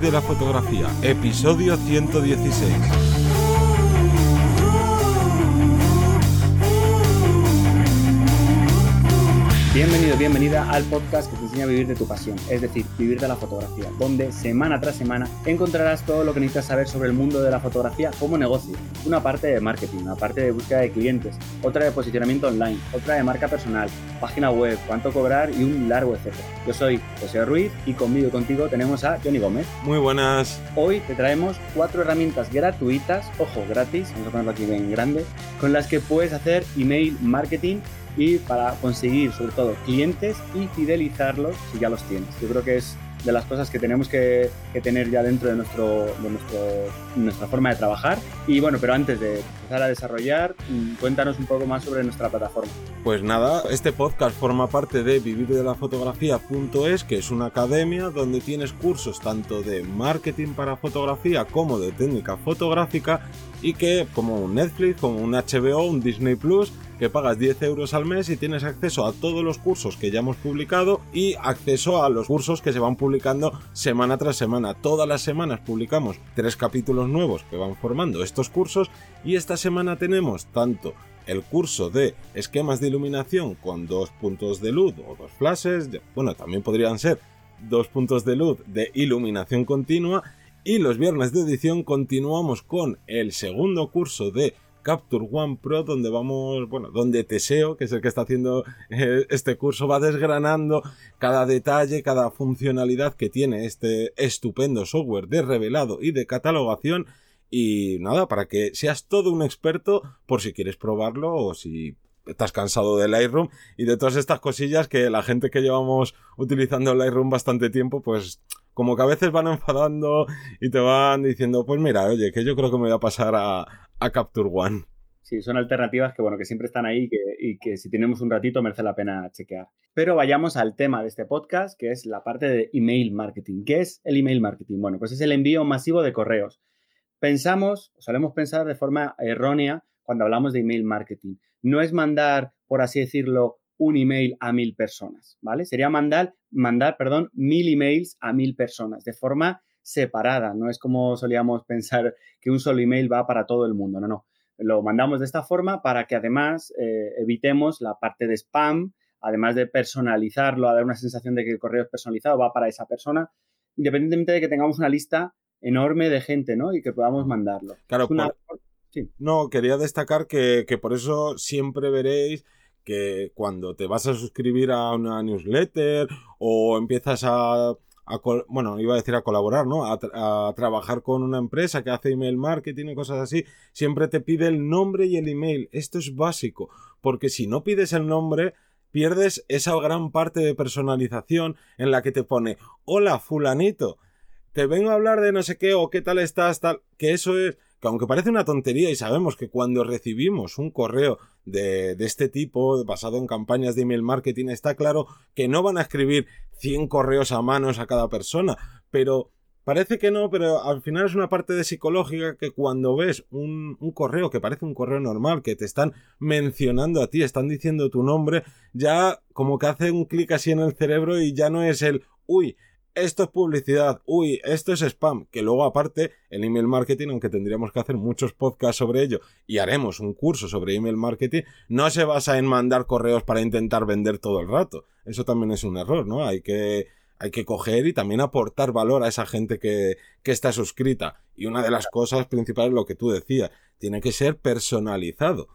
De la Fotografía, episodio 116. Bienvenida al podcast que te enseña a vivir de tu pasión, es decir, vivir de la fotografía, donde semana tras semana encontrarás todo lo que necesitas saber sobre el mundo de la fotografía como negocio. Una parte de marketing, una parte de búsqueda de clientes, otra de posicionamiento online, otra de marca personal, página web, cuánto cobrar y un largo etcétera. Yo soy José Ruiz y conmigo y contigo tenemos a Johnny Gómez. Muy buenas. Hoy te traemos cuatro herramientas gratuitas, ojo, gratis, vamos a ponerlo aquí bien grande, con las que puedes hacer email marketing y para conseguir sobre todo clientes y fidelizarlos si ya los tienes. Yo creo que es de las cosas que tenemos que, tener ya dentro de, nuestro, de nuestro, nuestra forma de trabajar. Y bueno, pero antes de empezar a desarrollar, mm, cuéntanos un poco más sobre nuestra plataforma. Pues nada, este podcast forma parte de vivirdelafotografía.es, que es una academia donde tienes cursos tanto de marketing para fotografía como de técnica fotográfica y que como un Netflix, como un HBO, un Disney Plus, que pagas 10 euros al mes y tienes acceso a todos los cursos que ya hemos publicado y acceso a los cursos que se van publicando semana tras semana. Todas las semanas publicamos tres capítulos nuevos que van formando estos cursos y esta semana tenemos tanto el curso de esquemas de iluminación con dos puntos de luz o dos flashes, bueno, también podrían ser dos puntos de luz de iluminación continua y los viernes de edición continuamos con el segundo curso de Capture One Pro, donde vamos, bueno, donde Teseo, que es el que está haciendo eh, este curso, va desgranando cada detalle, cada funcionalidad que tiene este estupendo software de revelado y de catalogación. Y nada, para que seas todo un experto por si quieres probarlo o si estás cansado del Lightroom y de todas estas cosillas que la gente que llevamos utilizando el Lightroom bastante tiempo, pues como que a veces van enfadando y te van diciendo, pues mira, oye, que yo creo que me voy a pasar a, Capture One. Sí, son alternativas que, bueno, que siempre están ahí y que si tenemos un ratito merece la pena chequear. Pero vayamos al tema de este podcast, que es la parte de email marketing. ¿Qué es el email marketing? Bueno, pues es el envío masivo de correos. Pensamos, solemos pensar de forma errónea cuando hablamos de email marketing. No es mandar, por así decirlo, un email a mil personas, ¿vale? Sería mandar, mandar, perdón, mil emails a mil personas de forma separada, no es como solíamos pensar que un solo email va para todo el mundo, no, no. Lo mandamos de esta forma para que además eh, evitemos la parte de spam, además de personalizarlo, a dar una sensación de que el correo es personalizado, va para esa persona, independientemente de que tengamos una lista enorme de gente, ¿no? Y que podamos mandarlo. Claro, no, quería destacar que, que por eso siempre veréis que cuando te vas a suscribir a una newsletter o empiezas a, bueno, iba a decir a colaborar, ¿no? A, trabajar con una empresa que hace email marketing y cosas así, siempre te pide el nombre y el email. Esto es básico, porque si no pides el nombre, pierdes esa gran parte de personalización en la que te pone, hola, fulanito, te vengo a hablar de no sé qué o qué tal estás, tal, que eso es que aunque parece una tontería y sabemos que cuando recibimos un correo de, este tipo, basado en campañas de email marketing, está claro que no van a escribir 100 correos a manos a cada persona, pero Parece que no, pero al final es una parte de psicológica que cuando ves un, un, correo que parece un correo normal, que te están mencionando a ti, están diciendo tu nombre, ya como que hace un clic así en el cerebro y ya no es el, uy, esto es publicidad, uy, esto es spam, que luego aparte el email marketing, aunque tendríamos que hacer muchos podcasts sobre ello y haremos un curso sobre email marketing, no se basa en mandar correos para intentar vender todo el rato. Eso también es un error, ¿no? Hay que, hay que coger y también aportar valor a esa gente que, que está suscrita. Y una de las cosas principales, lo que tú decías, tiene que ser personalizado.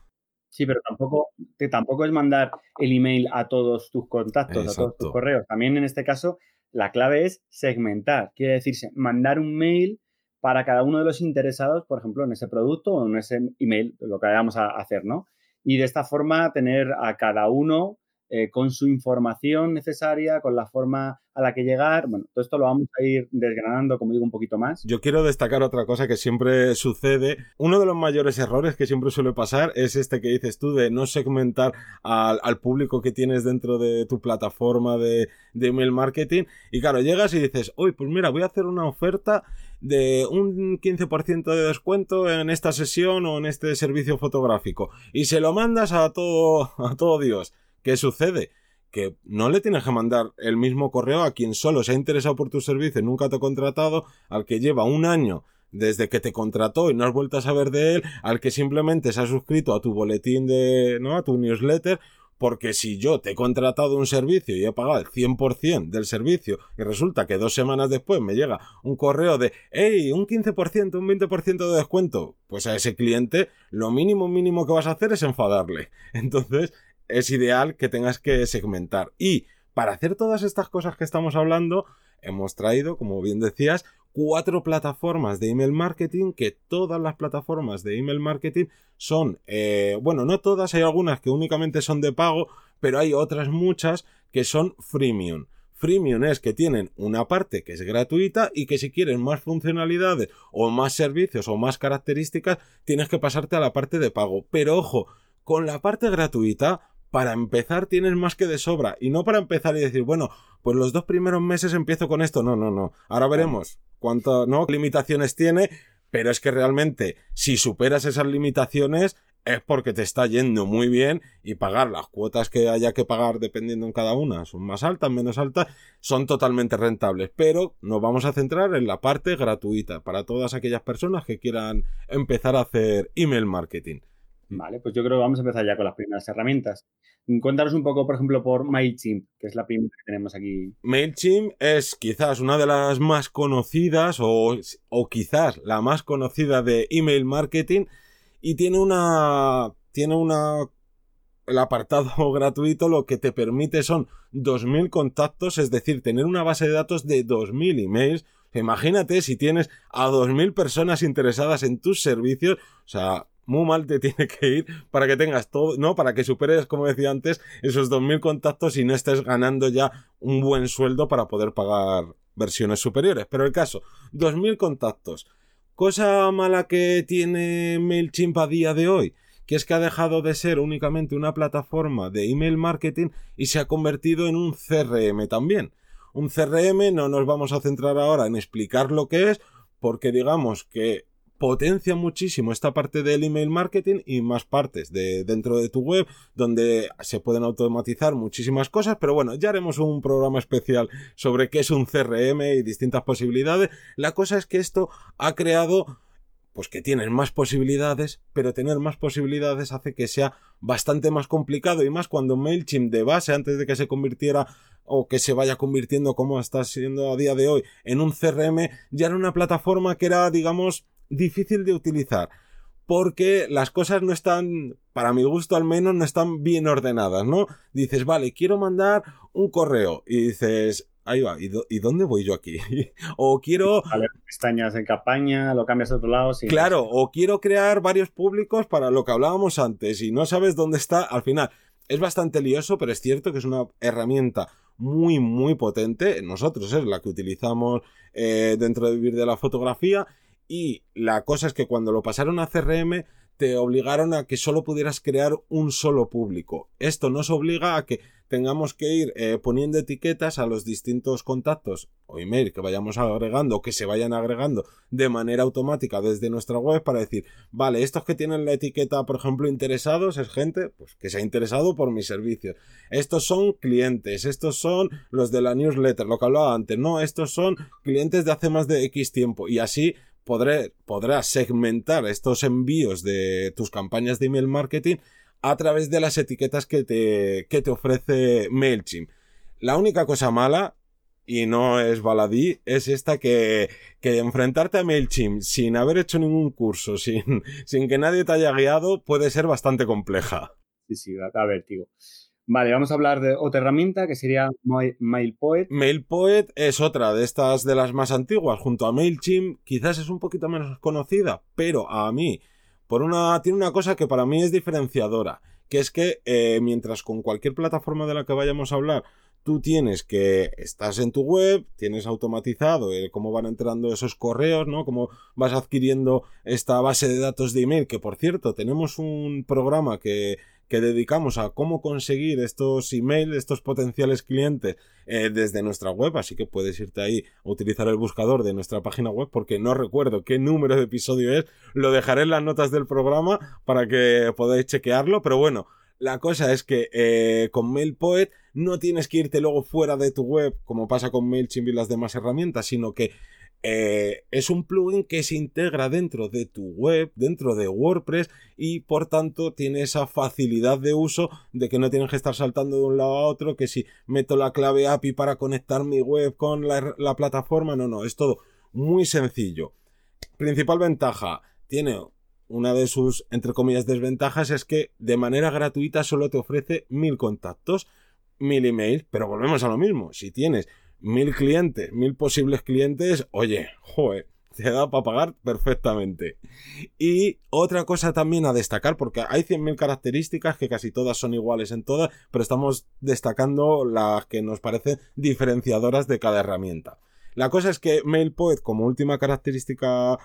Sí, pero tampoco, tampoco es mandar el email a todos tus contactos, a todos tus correos. También en este caso la clave es segmentar, quiere decirse mandar un mail para cada uno de los interesados, por ejemplo, en ese producto o en ese email, lo que vayamos a hacer, ¿no? Y de esta forma tener a cada uno eh, con su información necesaria, con la forma a la que llegar. Bueno, todo esto lo vamos a ir desgranando, como digo, un poquito más. Yo quiero destacar otra cosa que siempre sucede. Uno de los mayores errores que siempre suele pasar es este que dices tú de no segmentar al, público que tienes dentro de tu plataforma de, email marketing. Y claro, llegas y dices, uy, pues mira, voy a hacer una oferta de un 15% de descuento en esta sesión o en este servicio fotográfico. Y se lo mandas a todo, a todo Dios. ¿Qué sucede? que no le tienes que mandar el mismo correo a quien solo se ha interesado por tu servicio y nunca te ha contratado, al que lleva un año desde que te contrató y no has vuelto a saber de él, al que simplemente se ha suscrito a tu boletín de, ¿no? A tu newsletter, porque si yo te he contratado un servicio y he pagado el 100% del servicio y resulta que dos semanas después me llega un correo de, hey, un 15%, un 20% de descuento, pues a ese cliente lo mínimo mínimo que vas a hacer es enfadarle. Entonces, es ideal que tengas que segmentar. Y para hacer todas estas cosas que estamos hablando, hemos traído, como bien decías, cuatro plataformas de email marketing que todas las plataformas de email marketing son, eh, bueno, no todas, hay algunas que únicamente son de pago, pero hay otras muchas que son freemium. Freemium es que tienen una parte que es gratuita y que si quieres más funcionalidades o más servicios o más características tienes que pasarte a la parte de pago. Pero ojo, con la parte gratuita para empezar tienes más que de sobra. Y no para empezar y decir, bueno, pues los dos primeros meses empiezo con esto. No, no, no. Ahora veremos cuántas ¿no? limitaciones tiene. Pero es que realmente, si superas esas limitaciones, es porque te está yendo muy bien y pagar las cuotas que haya que pagar dependiendo en cada una, son más altas, menos altas, son totalmente rentables. Pero nos vamos a centrar en la parte gratuita para todas aquellas personas que quieran empezar a hacer email marketing. Vale, pues yo creo que vamos a empezar ya con las primeras herramientas. Cuéntanos un poco, por ejemplo, por MailChimp, que es la primera que tenemos aquí. MailChimp es quizás una de las más conocidas o, o quizás la más conocida de email marketing y tiene una tiene una el apartado gratuito lo que te permite son 2000 contactos, es decir, tener una base de datos de 2000 emails. Imagínate si tienes a 2000 personas interesadas en tus servicios, o sea, muy mal te tiene que ir para que tengas todo, ¿no? Para que superes, como decía antes, esos 2.000 contactos y no estés ganando ya un buen sueldo para poder pagar versiones superiores. Pero el caso, 2.000 contactos. Cosa mala que tiene MailChimp a día de hoy, que es que ha dejado de ser únicamente una plataforma de email marketing y se ha convertido en un CRM también. Un CRM no nos vamos a centrar ahora en explicar lo que es, porque digamos que potencia muchísimo esta parte del email marketing y más partes de dentro de tu web donde se pueden automatizar muchísimas cosas, pero bueno, ya haremos un programa especial sobre qué es un CRM y distintas posibilidades. La cosa es que esto ha creado pues que tienes más posibilidades, pero tener más posibilidades hace que sea bastante más complicado y más cuando MailChimp de base antes de que se convirtiera o que se vaya convirtiendo como está siendo a día de hoy en un CRM, ya era una plataforma que era, digamos, difícil de utilizar porque las cosas no están, para mi gusto al menos, no están bien ordenadas, ¿no? Dices, vale, quiero mandar un correo y dices, ahí va, ¿y, dónde voy yo aquí? o quiero... Vale, pestañas en campaña, lo cambias a otro lado. Sí. Claro, o quiero crear varios públicos para lo que hablábamos antes y no sabes dónde está, al final. Es bastante lioso, pero es cierto que es una herramienta muy, muy potente. Nosotros es la que utilizamos eh, dentro de Vivir de la Fotografía y la cosa es que cuando lo pasaron a CRM te obligaron a que solo pudieras crear un solo público. Esto nos obliga a que tengamos que ir eh, poniendo etiquetas a los distintos contactos o email que vayamos agregando o que se vayan agregando de manera automática desde nuestra web para decir, vale, estos que tienen la etiqueta, por ejemplo, interesados es gente pues, que se ha interesado por mis servicios. Estos son clientes, estos son los de la newsletter, lo que hablaba antes, no, estos son clientes de hace más de X tiempo y así podrás segmentar estos envíos de tus campañas de email marketing a través de las etiquetas que te, que te ofrece MailChimp. La única cosa mala, y no es baladí, es esta que, que enfrentarte a MailChimp sin haber hecho ningún curso, sin, sin que nadie te haya guiado, puede ser bastante compleja. Sí, sí, da vértigo. Vale, vamos a hablar de otra herramienta que sería MailPoet. MailPoet es otra de estas de las más antiguas, junto a MailChimp, quizás es un poquito menos conocida, pero a mí, por una, tiene una cosa que para mí es diferenciadora, que es que eh, mientras con cualquier plataforma de la que vayamos a hablar, tú tienes que estás en tu web, tienes automatizado eh, cómo van entrando esos correos, ¿no? Cómo vas adquiriendo esta base de datos de email, que por cierto, tenemos un programa que que dedicamos a cómo conseguir estos emails, estos potenciales clientes eh, desde nuestra web, así que puedes irte ahí a utilizar el buscador de nuestra página web porque no recuerdo qué número de episodio es, lo dejaré en las notas del programa para que podáis chequearlo, pero bueno, La cosa es que eh, con MailPoet no tienes que irte luego fuera de tu web, como pasa con MailChimp y las demás herramientas, sino que eh, es un plugin que se integra dentro de tu web, dentro de WordPress y por tanto tiene esa facilidad de uso de que no tienes que estar saltando de un lado a otro, que si meto la clave API para conectar mi web con la, la plataforma, no, no, es todo muy sencillo. Principal ventaja, tiene una de sus, entre comillas, desventajas es que de manera gratuita solo te ofrece mil contactos, mil emails, pero volvemos a lo mismo. Si tienes mil clientes, mil posibles clientes, oye, joder, te da para pagar perfectamente. Y otra cosa también a destacar, porque hay 100.000 características que casi todas son iguales en todas, pero estamos destacando las que nos parecen diferenciadoras de cada herramienta. La cosa es que MailPoet, como última característica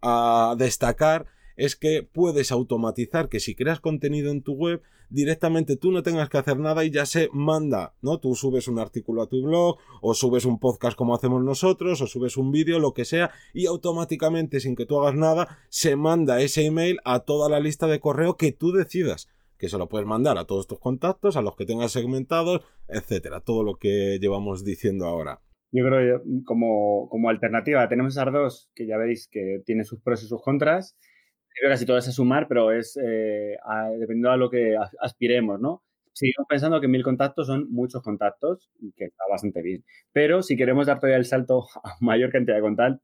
a destacar, es que puedes automatizar que si creas contenido en tu web, directamente tú no tengas que hacer nada y ya se manda, ¿no? Tú subes un artículo a tu blog, o subes un podcast como hacemos nosotros, o subes un vídeo, lo que sea, y automáticamente, sin que tú hagas nada, se manda ese email a toda la lista de correo que tú decidas que se lo puedes mandar a todos tus contactos, a los que tengas segmentados, etcétera, todo lo que llevamos diciendo ahora. Yo creo que como, como alternativa tenemos esas dos que ya veis que tienen sus pros y sus contras creo que casi todo es a sumar, pero es eh, dependiendo a lo que aspiremos, ¿no? Seguimos pensando que mil contactos son muchos contactos, que está bastante bien. Pero si queremos dar todavía el salto a mayor cantidad de contactos,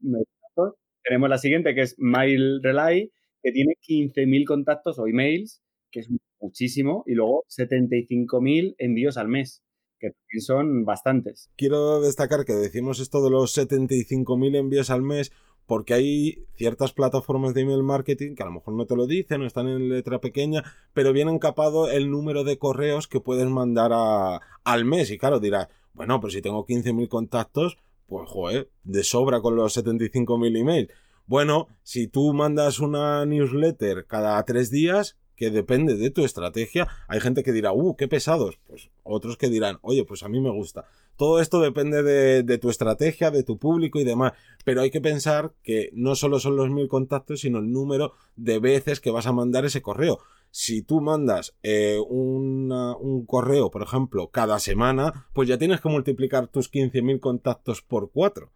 tenemos la siguiente, que es Mail Relay, que tiene 15.000 contactos o emails, que es muchísimo, y luego 75.000 envíos al mes, que también son bastantes. Quiero destacar que decimos esto de los 75.000 envíos al mes porque hay ciertas plataformas de email marketing que a lo mejor no te lo dicen están en letra pequeña, pero viene encapado el número de correos que puedes mandar al mes. Y claro, dirás, bueno, pues si tengo 15.000 contactos, pues joder, de sobra con los 75.000 emails. Bueno, si tú mandas una newsletter cada tres días, que depende de tu estrategia, hay gente que dirá, uh, qué pesados. Pues otros que dirán, oye, pues a mí me gusta. Todo esto depende de, tu estrategia, de tu público y demás. Pero hay que pensar que no solo son los mil contactos, sino el número de veces que vas a mandar ese correo. Si tú mandas eh, un correo, por ejemplo, cada semana, pues ya tienes que multiplicar tus 15.000 contactos por 4.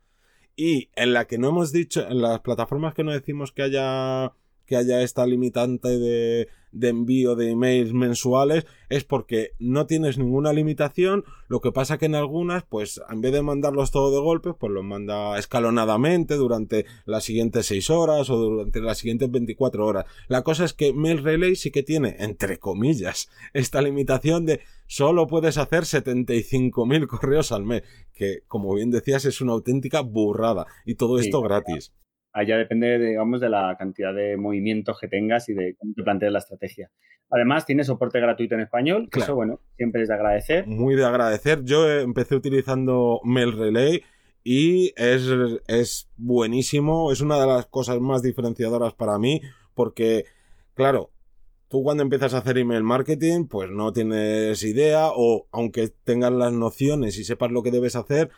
Y en la que no hemos dicho, en las plataformas que no decimos que haya que haya esta limitante de, de envío de emails mensuales es porque no tienes ninguna limitación, lo que pasa que en algunas, pues en vez de mandarlos todo de golpe, pues los manda escalonadamente durante las siguientes 6 horas o durante las siguientes 24 horas. La cosa es que Mail Relay sí que tiene, entre comillas, esta limitación de solo puedes hacer 75.000 correos al mes, que como bien decías es una auténtica burrada y todo esto gratis allá depende, digamos, de la cantidad de movimientos que tengas y de cómo te plantees la estrategia. Además, tiene soporte gratuito en español, que eso, bueno, siempre es de agradecer. Muy de agradecer. Yo empecé utilizando Mail Relay y es, es buenísimo, es una de las cosas más diferenciadoras para mí, porque, claro, tú cuando empiezas a hacer email marketing, pues no tienes idea, o aunque tengas las nociones y sepas lo que debes hacer,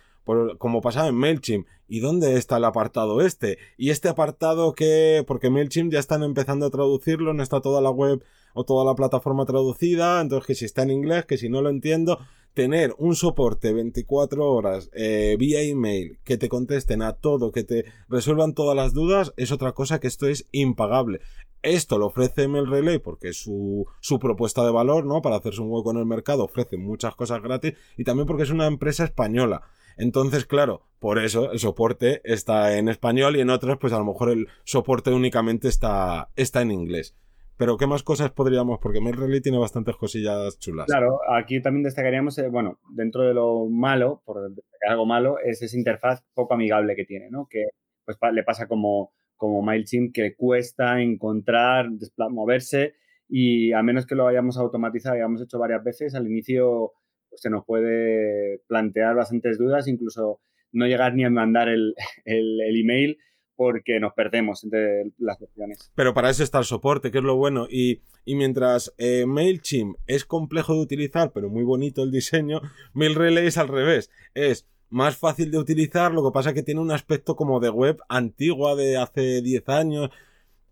como pasaba en MailChimp. ¿Y dónde está el apartado este? Y este apartado que, porque MailChimp ya están empezando a traducirlo, no está toda la web o toda la plataforma traducida, entonces que si está en inglés, que si no lo entiendo, tener un soporte 24 horas eh, vía email, que te contesten a todo, que te resuelvan todas las dudas, es otra cosa que esto es impagable. Esto lo ofrece Mail Relay porque su, su propuesta de valor, ¿no? Para hacerse un hueco en el mercado, ofrece muchas cosas gratis y también porque es una empresa española. Entonces, claro, por eso el soporte está en español y en otras, pues a lo mejor el soporte únicamente está, está en inglés. Pero ¿qué más cosas podríamos? Porque MailRelay tiene bastantes cosillas chulas. Claro, aquí también destacaríamos, eh, bueno, dentro de lo malo, por algo malo, es esa interfaz poco amigable que tiene, ¿no? Que pues le pasa como, como MailChimp que cuesta encontrar, moverse y a menos que lo hayamos automatizado, hayamos hecho varias veces, al inicio pues se nos puede plantear bastantes dudas, incluso no llegar ni a mandar el, email porque nos perdemos entre las opciones. Pero para eso está el soporte, que es lo bueno. Y, mientras eh, MailChimp es complejo de utilizar, pero muy bonito el diseño, MailRelay es al revés. Es más fácil de utilizar, lo que pasa es que tiene un aspecto como de web antigua de hace 10 años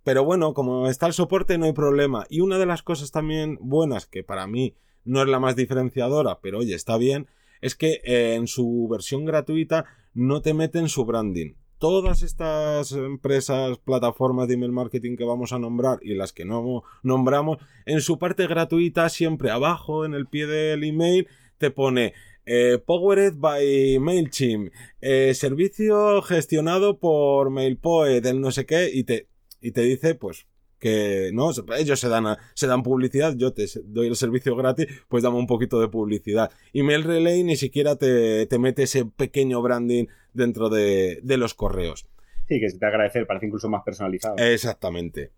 Pero bueno, como está el soporte no hay problema. Y una de las cosas también buenas, que para mí no es la más diferenciadora, pero oye, está bien, es que eh, en su versión gratuita no te meten su branding. Todas estas empresas, plataformas de email marketing que vamos a nombrar y las que no nombramos, en su parte gratuita, siempre abajo, en el pie del email, te pone eh, Powered by MailChimp, eh, servicio gestionado por MailPoet, el no sé qué, y te, y te dice, pues, que no ellos se dan se dan publicidad yo te doy el servicio gratis pues dame un poquito de publicidad. Y Mail Relay ni siquiera te, te mete ese pequeño branding dentro de, de los correos. Sí que se te agradecer parece incluso más personalizado. Exactamente.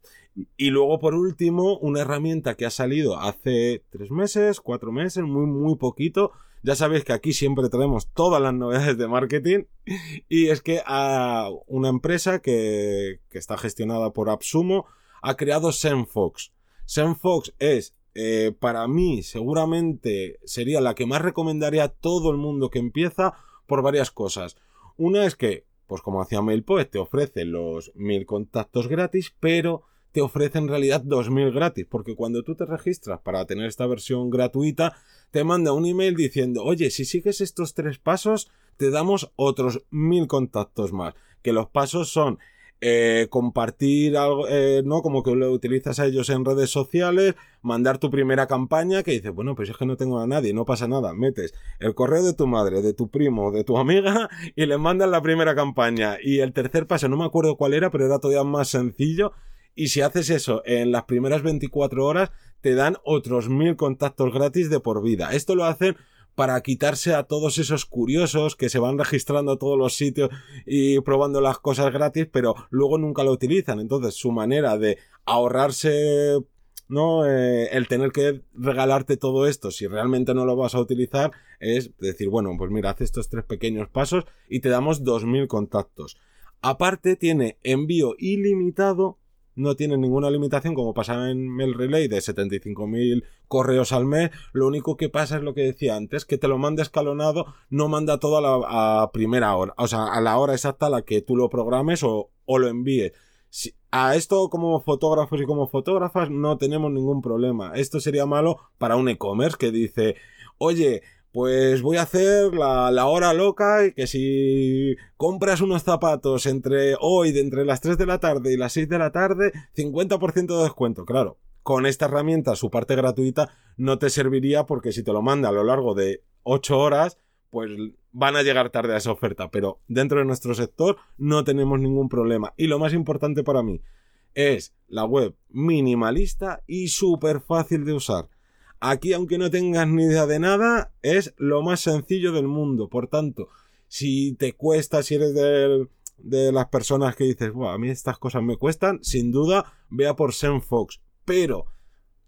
Y luego por último una herramienta que ha salido hace tres meses cuatro meses muy muy poquito. Ya sabéis que aquí siempre traemos todas las novedades de marketing. Y es que a una empresa que, que está gestionada por AppSumo ha creado SendFox. SendFox es, eh, para mí, seguramente sería la que más recomendaría a todo el mundo que empieza por varias cosas. Una es que, pues como hacía MailPoet, te ofrece los mil contactos gratis, pero te ofrece en realidad 2000 gratis, porque cuando tú te registras para tener esta versión gratuita, te manda un email diciendo, oye, si sigues estos tres pasos, te damos otros mil contactos más. Que los pasos son eh, compartir algo, eh, ¿no? Como que lo utilizas a ellos en redes sociales, mandar tu primera campaña que dices, bueno, pues es que no tengo a nadie, no pasa nada, metes el correo de tu madre, de tu primo, de tu amiga y le mandas la primera campaña. Y el tercer paso, no me acuerdo cuál era, pero era todavía más sencillo. Y si haces eso en las primeras 24 horas, te dan otros mil contactos gratis de por vida. Esto lo hacen para quitarse a todos esos curiosos que se van registrando a todos los sitios y probando las cosas gratis, pero luego nunca lo utilizan. Entonces, su manera de ahorrarse ¿no? Eh, el tener que regalarte todo esto si realmente no lo vas a utilizar es decir, bueno, pues mira, haz estos tres pequeños pasos y te damos 2.000 contactos. Aparte tiene envío ilimitado no tiene ninguna limitación como pasa en Mail Relay de 75.000 correos al mes. Lo único que pasa es lo que decía antes, que te lo manda escalonado, no manda todo a la primera hora, o sea, a la hora exacta a la que tú lo programes o, o lo envíes. a esto como fotógrafos y como fotógrafas no tenemos ningún problema. Esto sería malo para un e-commerce que dice, oye, pues voy a hacer la, hora loca y que si compras unos zapatos entre hoy, de entre las 3 de la tarde y las 6 de la tarde, 50% de descuento. Claro, con esta herramienta, su parte gratuita, no te serviría porque si te lo manda a lo largo de 8 horas, pues van a llegar tarde a esa oferta. Pero dentro de nuestro sector no tenemos ningún problema. Y lo más importante para mí es la web minimalista y súper fácil de usar. Aquí, aunque no tengas ni idea de nada, es lo más sencillo del mundo. Por tanto, si te cuesta, si eres de, las personas que dices, a mí estas cosas me cuestan, sin duda, vea por SendFox. Pero,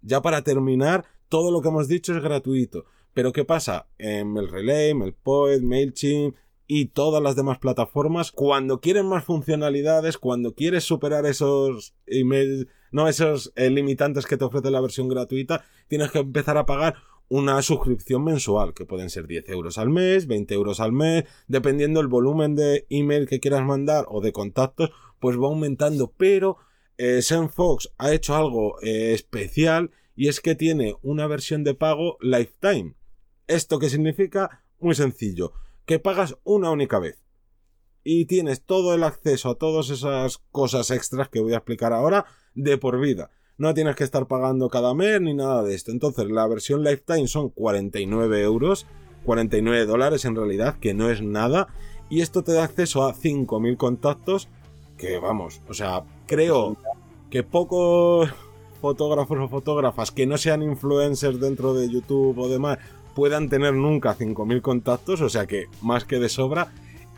ya para terminar, todo lo que hemos dicho es gratuito. Pero ¿qué pasa? En el Relay, MailPoet, MailChimp y todas las demás plataformas, cuando quieren más funcionalidades, cuando quieres superar esos emails no esos eh, limitantes que te ofrece la versión gratuita, tienes que empezar a pagar una suscripción mensual, que pueden ser 10 euros al mes, 20 euros al mes, dependiendo el volumen de email que quieras mandar o de contactos, pues va aumentando. Pero eh, ha hecho algo eh, especial y es que tiene una versión de pago lifetime. ¿Esto qué significa? Muy sencillo, que pagas una única vez y tienes todo el acceso a todas esas cosas extras que voy a explicar ahora de por vida. No tienes que estar pagando cada mes ni nada de esto. Entonces, la versión Lifetime son 49 euros, 49 dólares en realidad, que no es nada. Y esto te da acceso a 5.000 contactos, que vamos, o sea, creo que pocos fotógrafos o fotógrafas que no sean influencers dentro de YouTube o demás puedan tener nunca 5.000 contactos, o sea que más que de sobra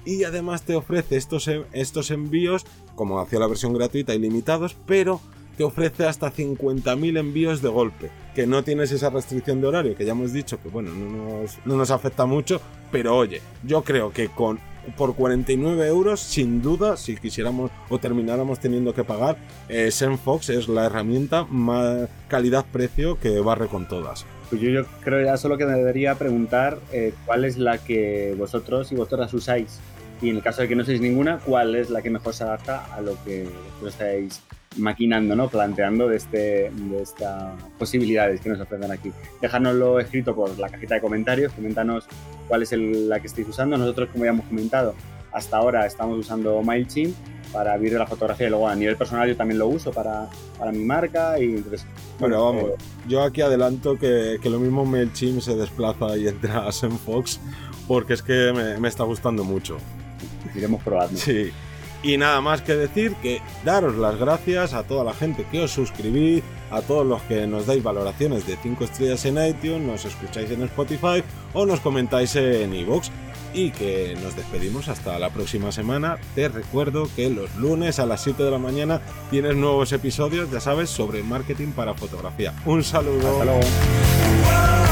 y además te ofrece estos, estos envíos, como hacía la versión gratuita, ilimitados, pero te ofrece hasta 50.000 envíos de golpe, que no tienes esa restricción de horario, que ya hemos dicho que bueno, no nos, no nos afecta mucho, pero oye, yo creo que con por 49 euros, sin duda, si quisiéramos o termináramos teniendo que pagar, eh, Fox es la herramienta más calidad-precio que barre con todas. Pues yo, yo, creo ya solo que me debería preguntar eh, cuál es la que vosotros y vosotras usáis y en el caso de que no seáis ninguna, ¿cuál es la que mejor se adapta a lo que estáis maquinando, ¿no? Planteando de, este, de estas posibilidades que nos ofrecen aquí. Dejárnoslo escrito por la cajita de comentarios, coméntanos cuál es la que estáis usando. Nosotros, como ya hemos comentado, hasta ahora estamos usando MailChimp para vivir de la fotografía y luego a nivel personal yo también lo uso para, para mi marca y entonces... Bueno, vamos, eh, yo aquí adelanto que, que, lo mismo MailChimp se desplaza y entra a Fox porque es que me, me está gustando mucho. Iremos probando. Sí. Y nada más que decir que daros las gracias a toda la gente que os suscribís, a todos los que nos dais valoraciones de 5 estrellas en iTunes, nos escucháis en Spotify o nos comentáis en iVoox. Y que nos despedimos hasta la próxima semana. Te recuerdo que los lunes a las 7 de la mañana tienes nuevos episodios, ya sabes, sobre marketing para fotografía. Un saludo. Hasta luego.